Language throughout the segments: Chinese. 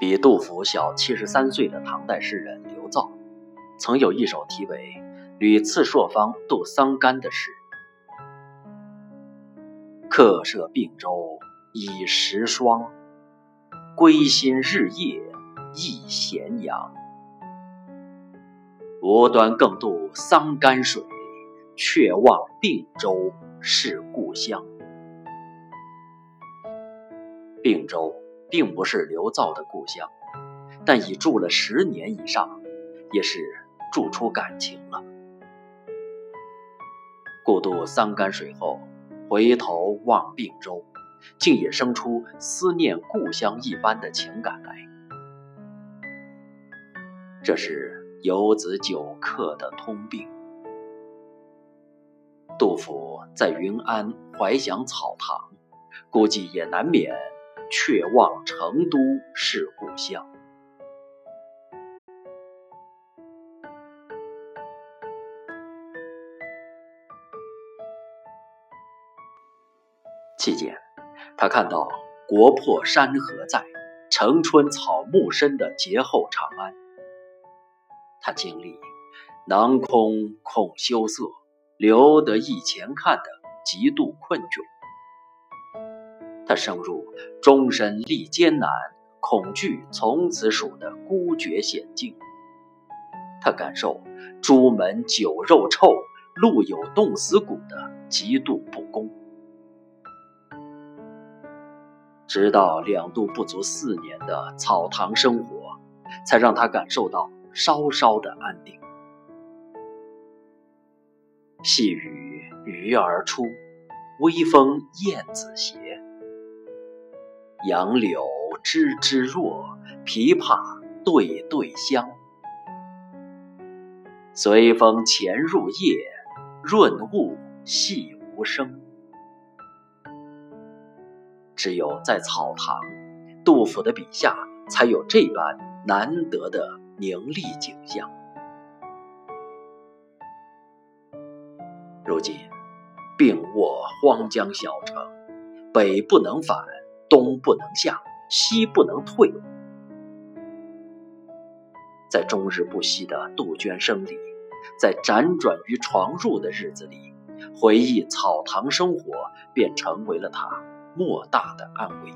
比杜甫小七十三岁的唐代诗人刘造，曾有一首题为《屡次朔方度桑干》的诗：“客舍并州已时霜，归心日夜忆咸阳。无端更渡桑干水，却望并州是故乡。”并州并不是刘造的故乡，但已住了十年以上，也是住出感情了。过渡桑干水后，回头望并州，竟也生出思念故乡一般的情感来。这是游子久客的通病。杜甫在云安怀想草堂，估计也难免。却望成都是故乡。期间，他看到国破山河在，城春草木深的劫后长安。他经历囊空恐羞涩，留得一前看的极度困窘。他升入终身历艰难，恐惧从此属的孤绝险境。他感受朱门酒肉臭，路有冻死骨的极度不公。直到两度不足四年的草堂生活，才让他感受到稍稍的安定。细雨鱼儿出，微风燕子斜。杨柳枝枝弱，琵琶对对香。随风潜入夜，润物细无声。只有在草堂，杜甫的笔下才有这般难得的凝丽景象。如今，病卧荒江小城，北不能返。东不能下，西不能退。在终日不息的杜鹃声里，在辗转于床褥的日子里，回忆草堂生活，便成为了他莫大的安慰。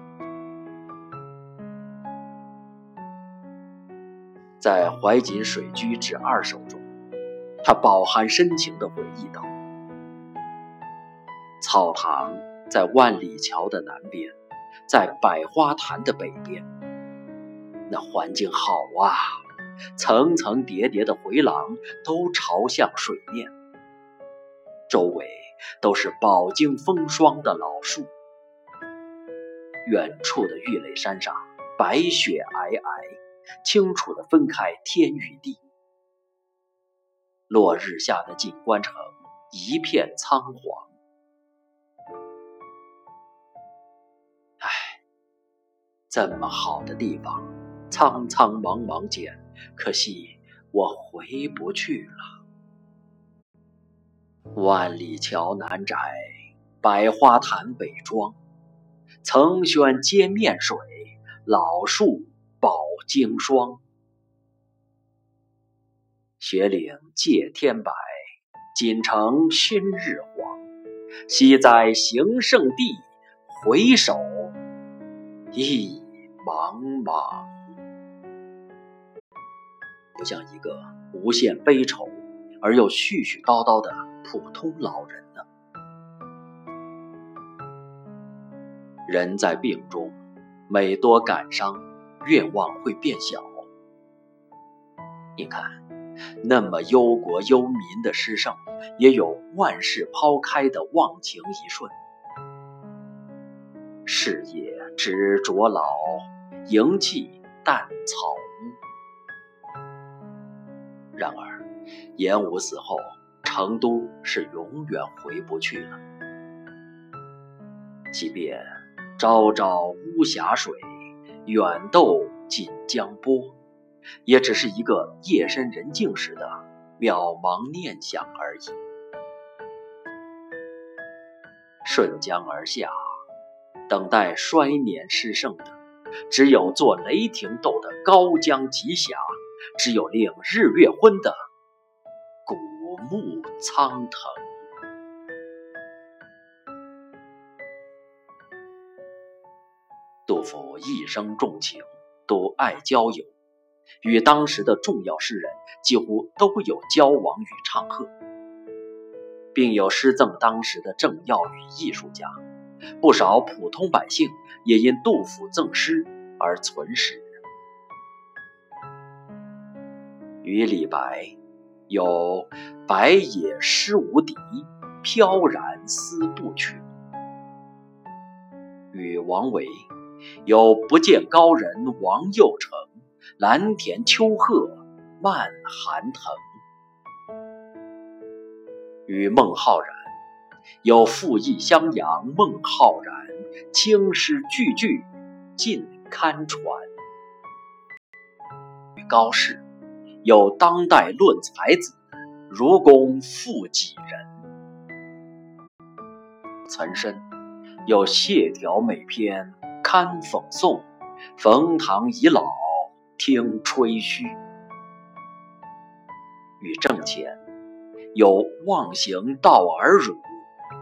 在《怀瑾水居之二首》中，他饱含深情地回忆道：“草堂在万里桥的南边。”在百花潭的北边，那环境好啊，层层叠叠的回廊都朝向水面，周围都是饱经风霜的老树。远处的玉垒山上，白雪皑皑，清楚地分开天与地。落日下的锦官城，一片苍黄。这么好的地方，苍苍茫茫间，可惜我回不去了。万里桥南窄，百花潭北庄，层轩接面水，老树饱经霜。雪岭借天白，锦城熏日黄。昔在行胜地，回首忆。茫茫，不像一个无限悲愁而又絮絮叨叨的普通老人呢。人在病中，每多感伤，愿望会变小。你看，那么忧国忧民的诗圣，也有万事抛开的忘情一瞬。事业执着老，营气淡草屋。然而，严武死后，成都是永远回不去了。即便朝朝巫峡水，远斗锦江波，也只是一个夜深人静时的渺茫念想而已。顺江而下。等待衰年失胜的只有做雷霆斗的高江极霞，只有令日月昏的古木苍藤。杜甫一生重情，都爱交友，与当时的重要诗人几乎都有交往与唱和，并有诗赠当时的政要与艺术家。不少普通百姓也因杜甫赠诗而存诗。与李白有“白也诗无敌，飘然思不穷”；与王维有“不见高人王右丞，蓝田秋壑漫寒藤”；与孟浩然。有赋意襄阳孟浩然，青诗句句尽堪传。与高适有当代论才子，如公负几人。岑参有谢条美篇堪讽颂，冯唐已老听吹嘘。与郑虔有忘形道而辱。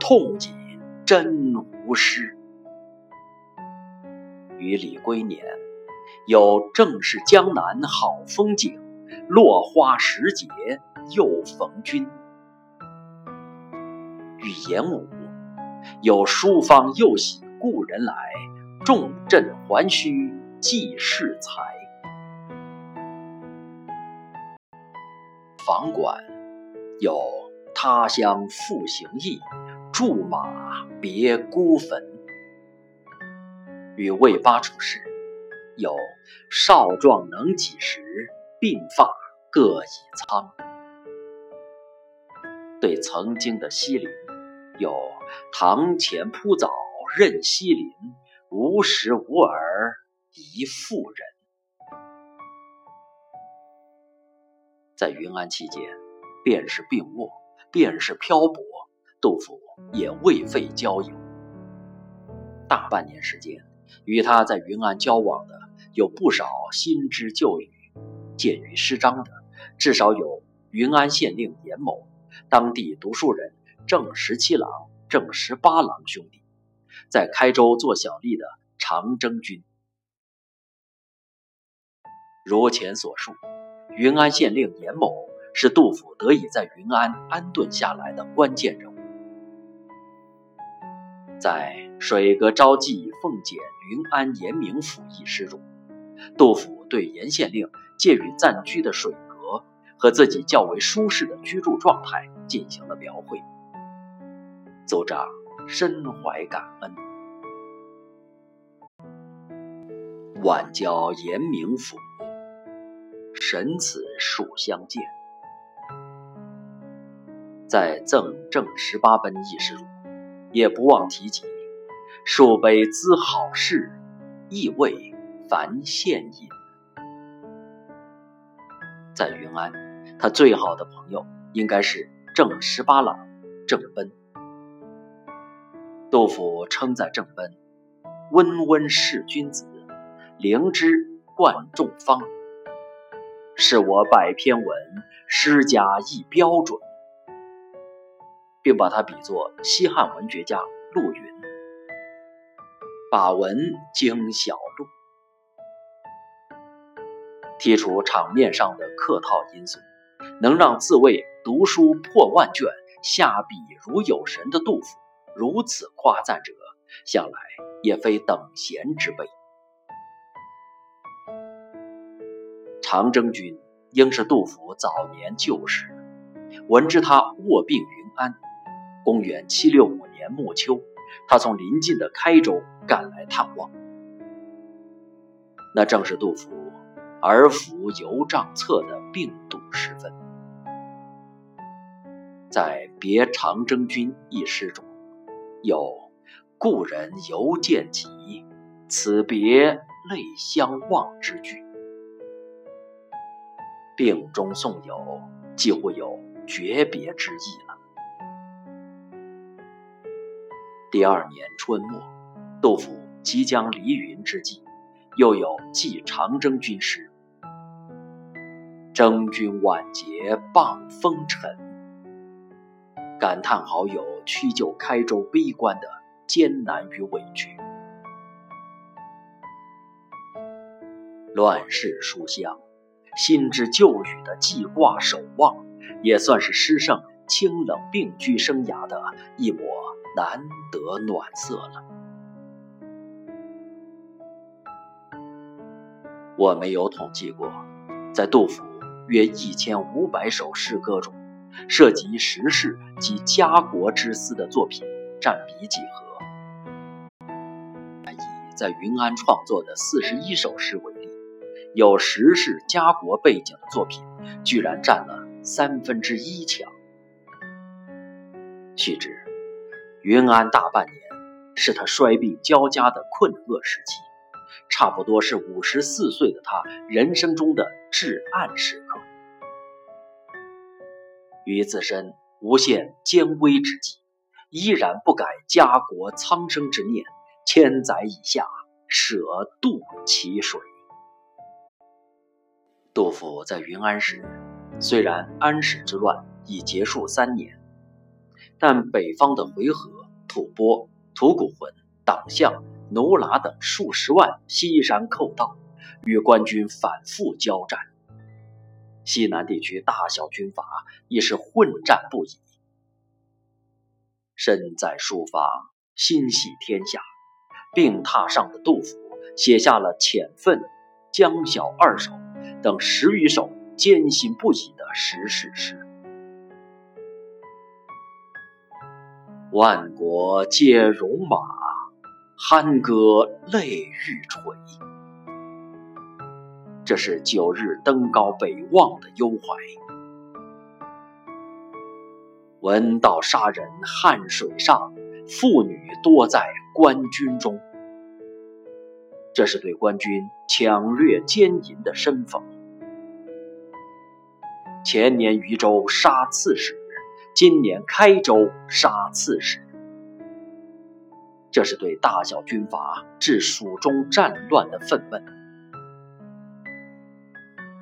痛饮真无师。与李龟年有正是江南好风景，落花时节又逢君。与严武有书方又喜故人来，重振还须济世才。房管有他乡复行意。驻马别孤坟，与魏八处士有少壮能几时，鬓发各已苍。对曾经的西林，有堂前铺藻任西林，无时无儿一妇人。在云安期间，便是病卧，便是漂泊。杜甫也未废交友，大半年时间，与他在云安交往的有不少新知旧语，见于诗章的，至少有云安县令严某、当地读书人郑十七郎、郑十八郎兄弟，在开州做小吏的长征军。如前所述，云安县令严某是杜甫得以在云安安顿下来的关键人物。在《水阁招妓奉简云安严明府》一诗中，杜甫对严县令借予暂居的水阁和自己较为舒适的居住状态进行了描绘，奏章深怀感恩。晚交严明府，神此数相见。在赠正十八奔一诗中。也不忘提及，数杯资好事，意味凡现饮。在云安，他最好的朋友应该是郑十八郎郑奔。杜甫称赞郑奔：“温温是君子，灵芝贯众芳。”是我百篇文，诗家亦标准。并把他比作西汉文学家陆云，把文经小路，剔除场面上的客套因素，能让自谓读书破万卷、下笔如有神的杜甫如此夸赞者，想来也非等闲之辈。长征军应是杜甫早年旧识，闻知他卧病云安。公元七六五年暮秋，他从邻近的开州赶来探望。那正是杜甫儿服犹帐侧的病笃时分。在《别长征军》一诗中，有“故人犹见己，此别泪相望”之句。病中送友，几乎有诀别之意了。第二年春末，杜甫即将离云之际，又有记长征军师：“征军晚节傍风尘。”感叹好友屈就开州悲观的艰难与委屈。乱世书香，心知旧语的记挂守望，也算是诗圣清冷并居生涯的一抹难得暖色了。我没有统计过，在杜甫约一千五百首诗歌中，涉及时事及家国之思的作品占比几何。以在云安创作的四十一首诗为例。有时事家国背景的作品，居然占了三分之一强。须知，云安大半年是他衰病交加的困厄时期，差不多是五十四岁的他人生中的至暗时刻。于自身无限艰危之际，依然不改家国苍生之念，千载以下，舍渡其水。杜甫在云安时，虽然安史之乱已结束三年，但北方的回纥、吐蕃、吐谷浑、党项、奴剌等数十万西山寇盗，与官军反复交战，西南地区大小军阀已是混战不已。身在书房，心系天下，病榻上的杜甫写下了《遣愤》《江小二首》。等十余首艰辛不已的时事诗，万国皆戎马，酣歌泪欲垂。这是九日登高北望的忧怀。闻道杀人汉水上，妇女多在官军中。这是对官军抢掠奸淫的深讽。前年渝州杀刺史，今年开州杀刺史，这是对大小军阀置蜀中战乱的愤懑。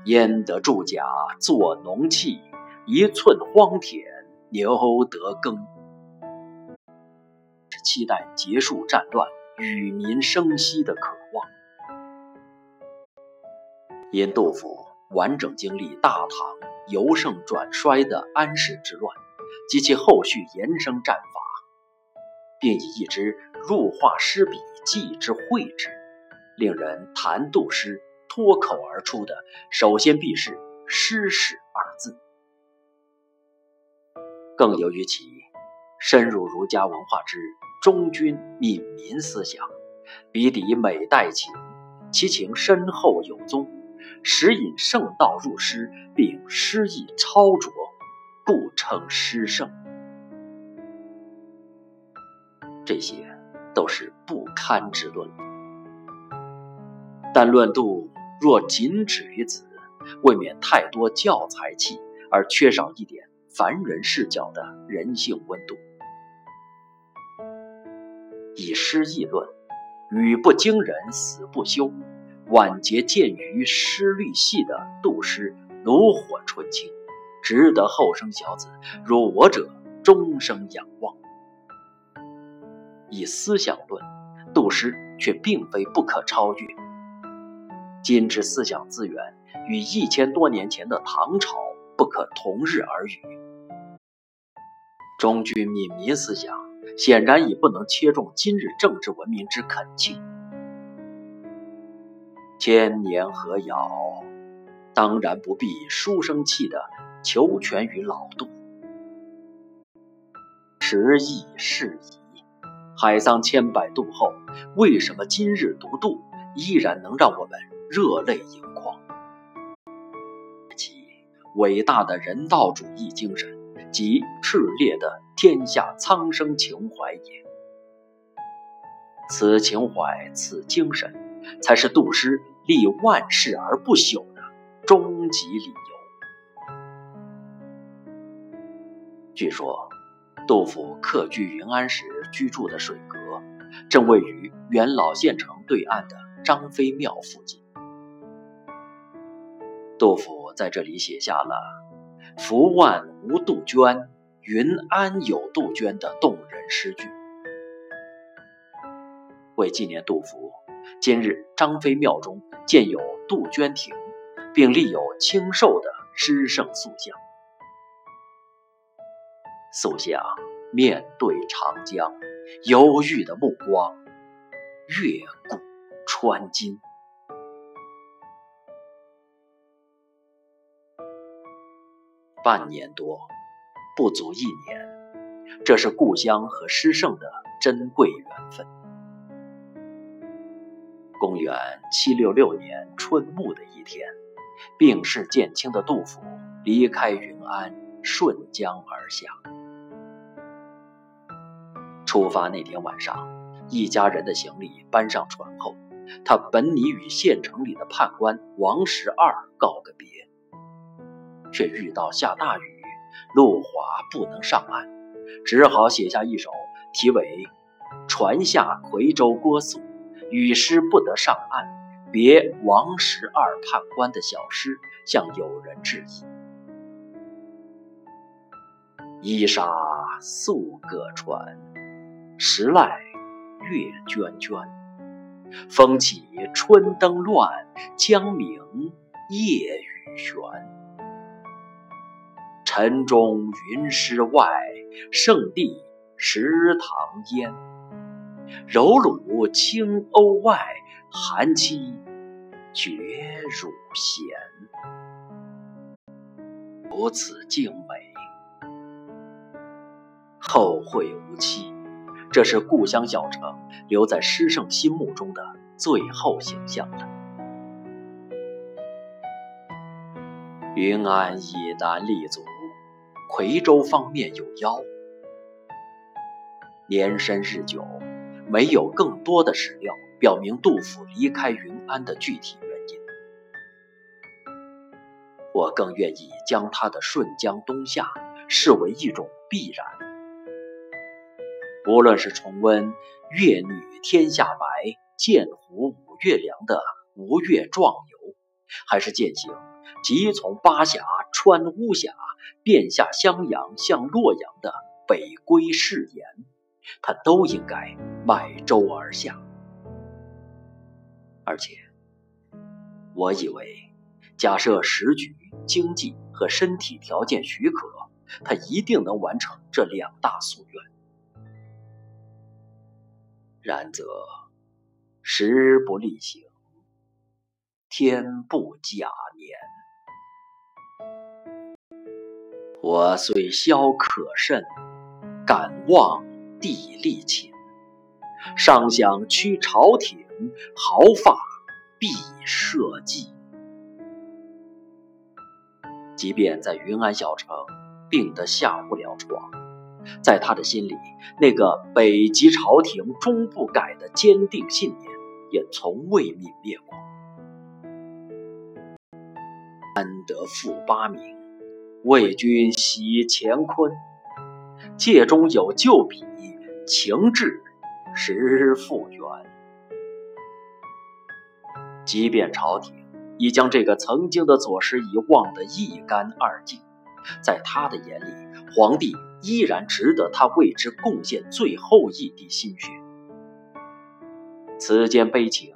焉得铸甲作农器，一寸荒田牛得耕。是期待结束战乱。与民生息的渴望，因杜甫完整经历大唐由盛转衰的安史之乱及其后续延伸战法，并以一支入画诗笔记之绘之，令人谈杜诗脱口而出的，首先必是“诗史”二字。更由于其深入儒家文化之。忠君悯民思想，笔底美代情，其情深厚有宗，时引圣道入诗，并诗意超卓，故称诗圣。这些都是不堪之论，但论度若仅止于此，未免太多教材气，而缺少一点凡人视角的人性温度。以诗议论，语不惊人死不休。晚节见于诗律系的杜诗，炉火纯青，值得后生小子如我者终生仰望。以思想论，杜诗却并非不可超越。今之思想资源，与一千多年前的唐朝不可同日而语。忠君悯民思想。显然已不能切中今日政治文明之恳切。千年何遥，当然不必书生气的求全于老杜。时易世移，海桑千百度后，为什么今日读杜依然能让我们热泪盈眶？其伟大的人道主义精神。及炽烈的天下苍生情怀也。此情怀，此精神，才是杜诗立万世而不朽的终极理由。据说，杜甫客居云安时居住的水阁，正位于元老县城对岸的张飞庙附近。杜甫在这里写下了“福万无杜鹃，云安有杜鹃”的动人诗句。为纪念杜甫，今日张飞庙中建有杜鹃亭，并立有清瘦的诗圣塑像。塑像面对长江，忧郁的目光，越古穿今。半年多，不足一年，这是故乡和诗圣的珍贵缘分。公元七六六年春暮的一天，病势渐轻的杜甫离开云安，顺江而下。出发那天晚上，一家人的行李搬上船后，他本拟与县城里的判官王十二告个别。却遇到下大雨，路滑不能上岸，只好写下一首题为《船下夔州郭宿，雨湿不得上岸，别王十二判官》的小诗，向友人致意。衣纱素各穿，时来月娟娟。风起春灯乱，江明夜雨悬。晨钟云师外，圣地石堂烟。柔乳清瓯外，寒栖绝乳咸。如此静美，后会无期。这是故乡小城留在诗圣心目中的最后形象了。云安以南立足。夔州方面有妖。年深日久，没有更多的史料表明杜甫离开云安的具体原因。我更愿意将他的顺江东下视为一种必然。无论是重温“月女天下白，剑湖五月凉”的吴越壮游，还是践行。即从巴峡穿巫峡，便下襄阳向洛阳的北归誓言，他都应该买舟而下。而且，我以为，假设时局、经济和身体条件许可，他一定能完成这两大夙愿。然则，时不利行，天不假年。我虽消可甚，敢望地利勤。尚想驱朝廷，毫发必社稷。即便在云安小城病得下不了床，在他的心里，那个北极朝廷终不改的坚定信念，也从未泯灭过。安得负八名？为君洗乾坤，界中有旧笔，情志实复原。即便朝廷已将这个曾经的左师遗忘得一干二净，在他的眼里，皇帝依然值得他为之贡献最后一滴心血。此间悲情，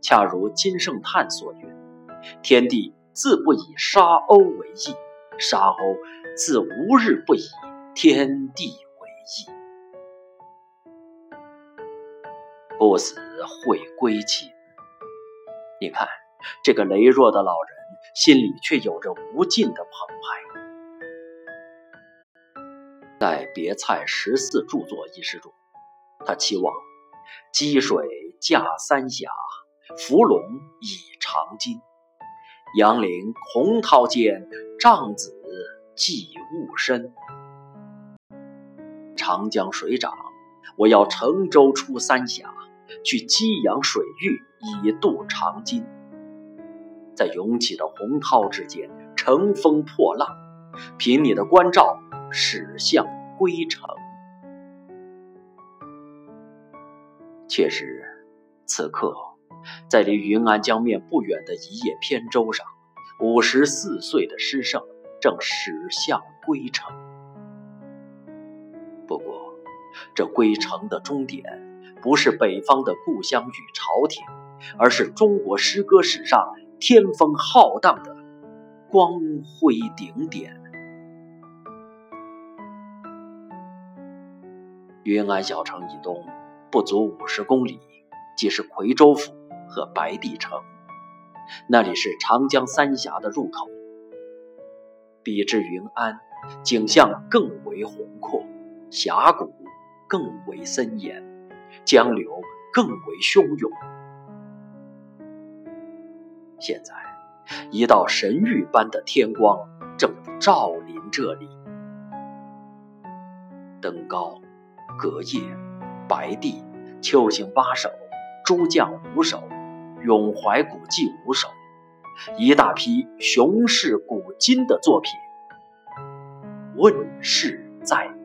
恰如金圣叹所云：“天地自不以沙鸥为翼。”沙鸥自无日不以天地为翼，不死会归期。你看，这个羸弱的老人心里却有着无尽的澎湃。在《别蔡十四著作》一诗中，他期望积水架三峡，伏龙倚长津。杨陵洪涛间，丈子寄物身。长江水涨，我要乘舟出三峡，去激扬水域，以渡长津。在涌起的洪涛之间，乘风破浪，凭你的关照，驶向归程。确实，此刻在离云安江面不远的一叶扁舟上，五十四岁的诗圣正驶向归程。不过，这归程的终点不是北方的故乡与朝廷，而是中国诗歌史上天风浩荡的光辉顶点。云安小城以东不足五十公里，即是夔州府和白帝城，那里是长江三峡的入口。比之云安，景象更为宏阔，峡谷更为森严，江流更为汹涌。现在，一道神谕般的天光正照临这里，登高。隔夜，白帝、秋兴八首、诸将五首、咏怀古迹五首，一大批雄视古今的作品问世在。